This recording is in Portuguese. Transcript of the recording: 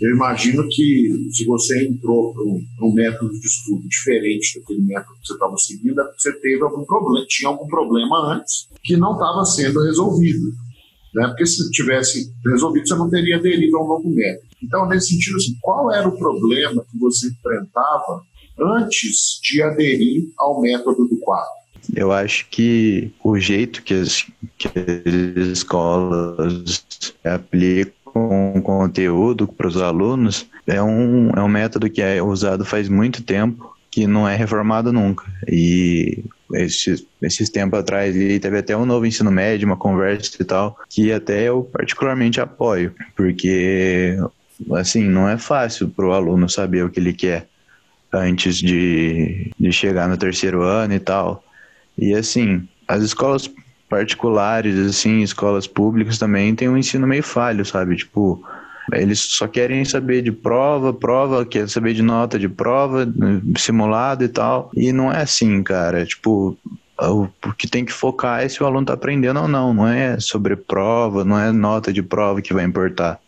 Eu imagino que se você entrou para um, método de estudo diferente daquele método que você estava seguindo, é porque você teve algum problema, tinha algum problema antes que não estava sendo resolvido. Né? Porque se tivesse resolvido, você não teria aderido a um novo método. Então, nesse sentido, assim, qual era o problema que você enfrentava antes de aderir ao método do quadro? Eu acho que o jeito que as, que as escolas aplicam conteúdo para os alunos é um, é um método que é usado faz muito tempo, que não é reformado nunca. E esses, esses tempos atrás teve até um novo ensino médio, uma conversa e tal, que até eu particularmente apoio, porque assim, não é fácil para o aluno saber o que ele quer antes de, de chegar no terceiro ano e tal. E assim, as escolas particulares, assim, escolas públicas também têm um ensino meio falho, sabe? Tipo, eles só querem saber de prova, prova, quer saber de nota de prova, simulado e tal. E não é assim, cara. Tipo, o que tem que focar é se o aluno tá aprendendo ou não. Não é sobre prova, não é nota de prova que vai importar.